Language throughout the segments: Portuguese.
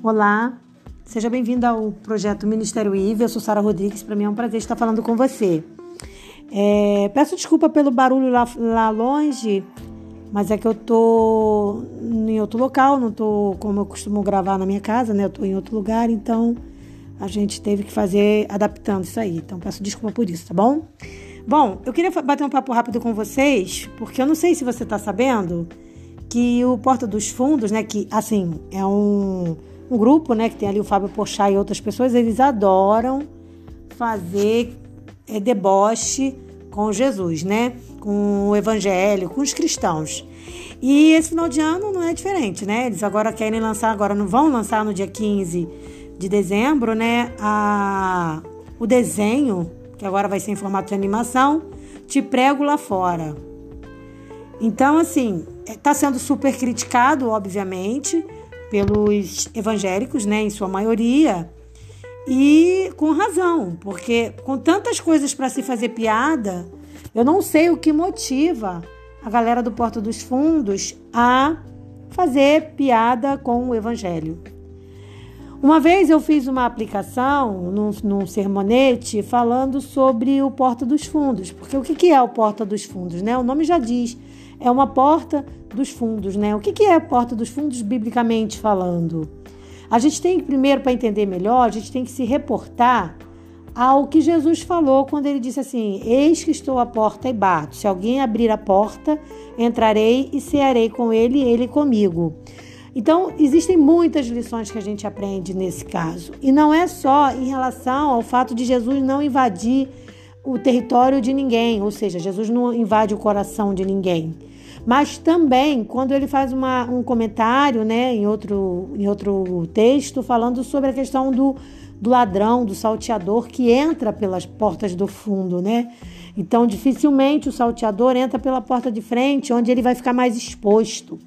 Olá, seja bem-vindo ao projeto Ministério IV. Eu sou Sara Rodrigues, para mim é um prazer estar falando com você. É, peço desculpa pelo barulho lá, lá, longe, mas é que eu tô em outro local, não tô como eu costumo gravar na minha casa, né? Eu tô em outro lugar, então a gente teve que fazer adaptando isso aí. Então peço desculpa por isso, tá bom? Bom, eu queria bater um papo rápido com vocês, porque eu não sei se você está sabendo que o Porta dos Fundos, né, que assim, é um, um grupo, né, que tem ali o Fábio Pochá e outras pessoas, eles adoram fazer é, deboche com Jesus, né, com o evangelho, com os cristãos. E esse final de ano não é diferente, né? Eles agora querem lançar, agora não vão lançar no dia 15 de dezembro, né, a, o desenho, que agora vai ser em formato de animação, Te Prego Lá Fora. Então, assim, está sendo super criticado, obviamente, pelos evangélicos, né, em sua maioria, e com razão, porque com tantas coisas para se fazer piada, eu não sei o que motiva a galera do Porto dos Fundos a fazer piada com o evangelho. Uma vez eu fiz uma aplicação num, num sermonete falando sobre o Porta dos Fundos, porque o que é o Porta dos Fundos? Né? O nome já diz, é uma porta dos fundos, né? O que, é a porta dos fundos, biblicamente falando? A gente tem que, primeiro, para entender melhor, a gente tem que se reportar ao que Jesus falou quando ele disse assim: Eis que estou à porta e bato. Se alguém abrir a porta, entrarei e cearei com ele e ele comigo. Então, existem muitas lições que a gente aprende nesse caso. E não é só em relação ao fato de Jesus não invadir o território de ninguém, ou seja, Jesus não invade o coração de ninguém. Mas também, quando ele faz uma, um comentário né, em, outro, em outro texto, falando sobre a questão do, do ladrão, do salteador que entra pelas portas do fundo, né? Então, dificilmente o salteador entra pela porta de frente, onde ele vai ficar mais exposto.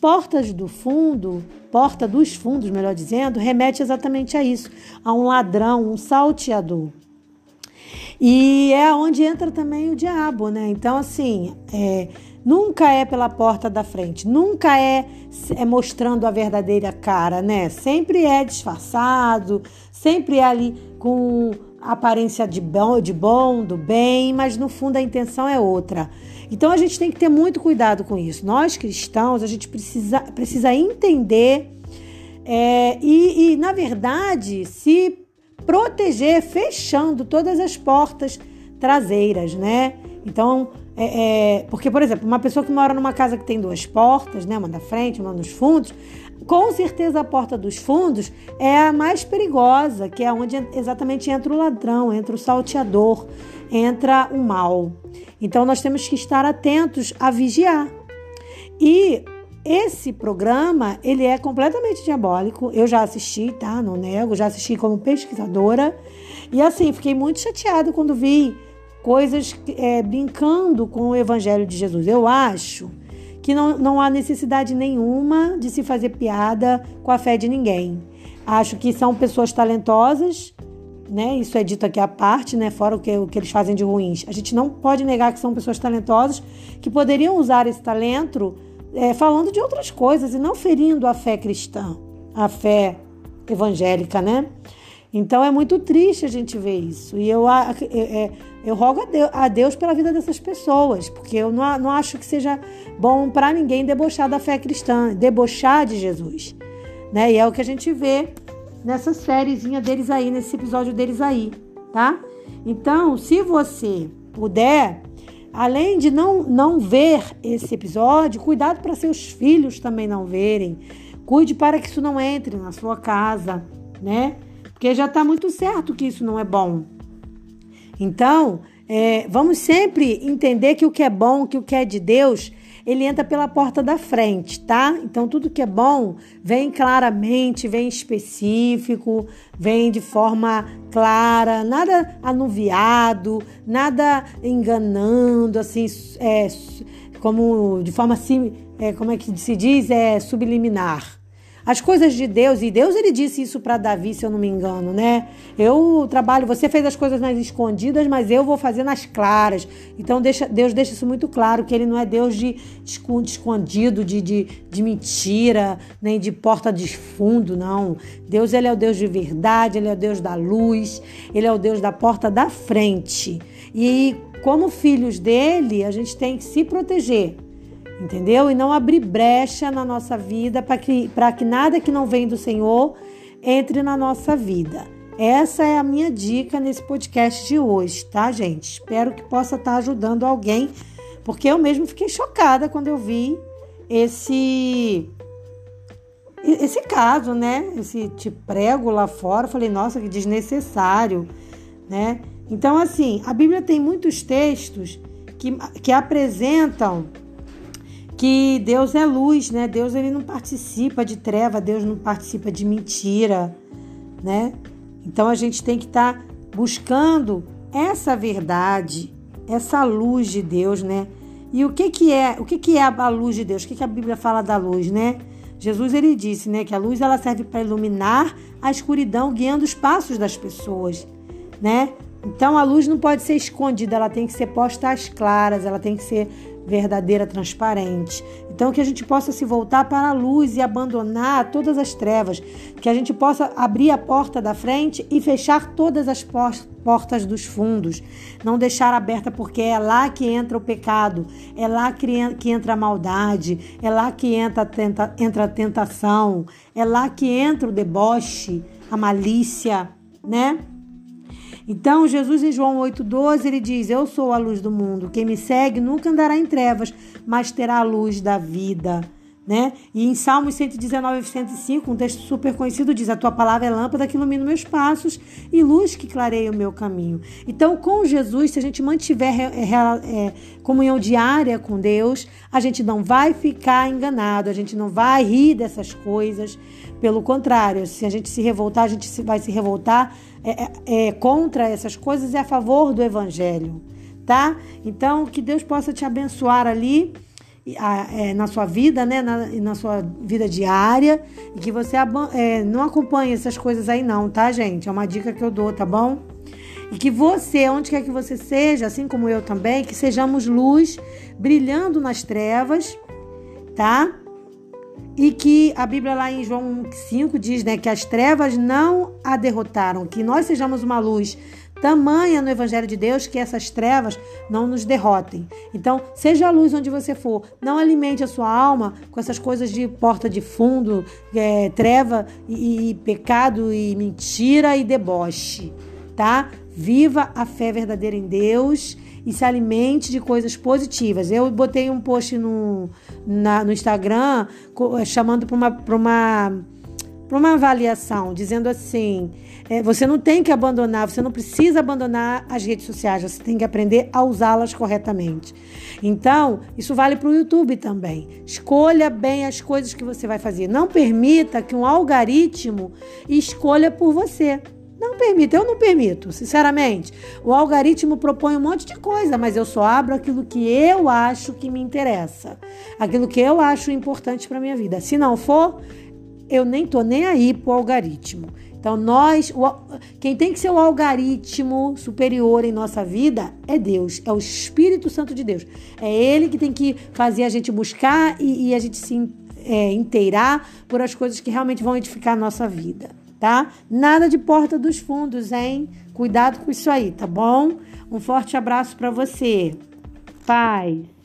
Portas do fundo, porta dos fundos, melhor dizendo, remete exatamente a isso, a um ladrão, um salteador. E é onde entra também o diabo, né? Então, assim, é, Nunca é pela porta da frente, nunca é, é mostrando a verdadeira cara, né? Sempre é disfarçado, sempre é ali com aparência de bom, de bom, do bem, mas no fundo a intenção é outra. Então a gente tem que ter muito cuidado com isso. Nós cristãos, a gente precisa, precisa entender é, e, e, na verdade, se proteger fechando todas as portas traseiras, né? Então, é, é, porque, por exemplo, uma pessoa que mora numa casa que tem duas portas, né, uma da frente, uma nos fundos, com certeza a porta dos fundos é a mais perigosa, que é onde exatamente entra o ladrão, entra o salteador, entra o mal. Então nós temos que estar atentos a vigiar. E esse programa, ele é completamente diabólico. Eu já assisti, tá? Não nego, já assisti como pesquisadora. E assim, fiquei muito chateada quando vi coisas é, brincando com o Evangelho de Jesus. Eu acho que não, não há necessidade nenhuma de se fazer piada com a fé de ninguém. Acho que são pessoas talentosas, né? Isso é dito aqui à parte, né? Fora o que, o que eles fazem de ruins. A gente não pode negar que são pessoas talentosas que poderiam usar esse talento é, falando de outras coisas e não ferindo a fé cristã, a fé evangélica, né? Então é muito triste a gente ver isso. E eu, é, é, eu rogo a Deus, a Deus, pela vida dessas pessoas, porque eu não, não acho que seja bom para ninguém debochar da fé cristã, debochar de Jesus. Né? E é o que a gente vê nessa sériezinha deles aí, nesse episódio deles aí, tá? Então, se você puder, além de não, não ver esse episódio, cuidado para seus filhos também não verem. Cuide para que isso não entre na sua casa, né? porque já está muito certo que isso não é bom. Então, é, vamos sempre entender que o que é bom, que o que é de Deus, ele entra pela porta da frente, tá? Então, tudo que é bom vem claramente, vem específico, vem de forma clara, nada anuviado, nada enganando, assim, é, como de forma é, como é que se diz, é subliminar. As coisas de Deus, e Deus ele disse isso para Davi, se eu não me engano, né? Eu trabalho, você fez as coisas nas escondidas, mas eu vou fazer nas claras. Então deixa, Deus deixa isso muito claro, que ele não é Deus de escondido, de, de, de mentira, nem de porta de fundo, não. Deus ele é o Deus de verdade, ele é o Deus da luz, ele é o Deus da porta da frente. E como filhos dele, a gente tem que se proteger entendeu? E não abrir brecha na nossa vida para que, que nada que não vem do Senhor entre na nossa vida. Essa é a minha dica nesse podcast de hoje, tá, gente? Espero que possa estar ajudando alguém, porque eu mesmo fiquei chocada quando eu vi esse esse caso, né? Esse te prego lá fora, falei, nossa, que desnecessário, né? Então, assim, a Bíblia tem muitos textos que, que apresentam que Deus é luz, né? Deus ele não participa de treva, Deus não participa de mentira, né? Então a gente tem que estar tá buscando essa verdade, essa luz de Deus, né? E o que que é? O que que é a luz de Deus? O que que a Bíblia fala da luz, né? Jesus ele disse, né, que a luz ela serve para iluminar a escuridão, guiando os passos das pessoas, né? Então a luz não pode ser escondida, ela tem que ser posta às claras, ela tem que ser verdadeira, transparente. Então, que a gente possa se voltar para a luz e abandonar todas as trevas, que a gente possa abrir a porta da frente e fechar todas as portas dos fundos, não deixar aberta, porque é lá que entra o pecado, é lá que entra a maldade, é lá que entra a, tenta, entra a tentação, é lá que entra o deboche, a malícia, né? Então, Jesus em João 8,12, ele diz: Eu sou a luz do mundo. Quem me segue nunca andará em trevas, mas terá a luz da vida. Né? E em Salmos 119 e 105, um texto super conhecido, diz: A tua palavra é lâmpada que ilumina meus passos e luz que clareia o meu caminho. Então, com Jesus, se a gente mantiver é, comunhão diária com Deus, a gente não vai ficar enganado, a gente não vai rir dessas coisas. Pelo contrário, se a gente se revoltar, a gente vai se revoltar é, é, contra essas coisas e a favor do Evangelho, tá? Então, que Deus possa te abençoar ali é, na sua vida, né? Na, na sua vida diária e que você é, não acompanhe essas coisas aí não, tá, gente? É uma dica que eu dou, tá bom? E que você, onde quer que você seja, assim como eu também, que sejamos luz brilhando nas trevas, tá? E que a Bíblia lá em João 5 diz né, que as trevas não a derrotaram, que nós sejamos uma luz tamanha no Evangelho de Deus que essas trevas não nos derrotem. Então, seja a luz onde você for, não alimente a sua alma com essas coisas de porta de fundo, é, treva e, e pecado e mentira e deboche, tá? Viva a fé verdadeira em Deus e se alimente de coisas positivas. Eu botei um post no, na, no Instagram chamando para uma, uma, uma avaliação, dizendo assim: é, você não tem que abandonar, você não precisa abandonar as redes sociais, você tem que aprender a usá-las corretamente. Então, isso vale para o YouTube também. Escolha bem as coisas que você vai fazer. Não permita que um algoritmo escolha por você. Não permito, eu não permito, sinceramente. O algoritmo propõe um monte de coisa, mas eu só abro aquilo que eu acho que me interessa, aquilo que eu acho importante para minha vida. Se não for, eu nem tô nem aí pro algoritmo. Então nós, o, quem tem que ser o algoritmo superior em nossa vida é Deus, é o Espírito Santo de Deus. É Ele que tem que fazer a gente buscar e, e a gente se é, inteirar por as coisas que realmente vão edificar a nossa vida tá? Nada de porta dos fundos, hein? Cuidado com isso aí, tá bom? Um forte abraço para você. Paz.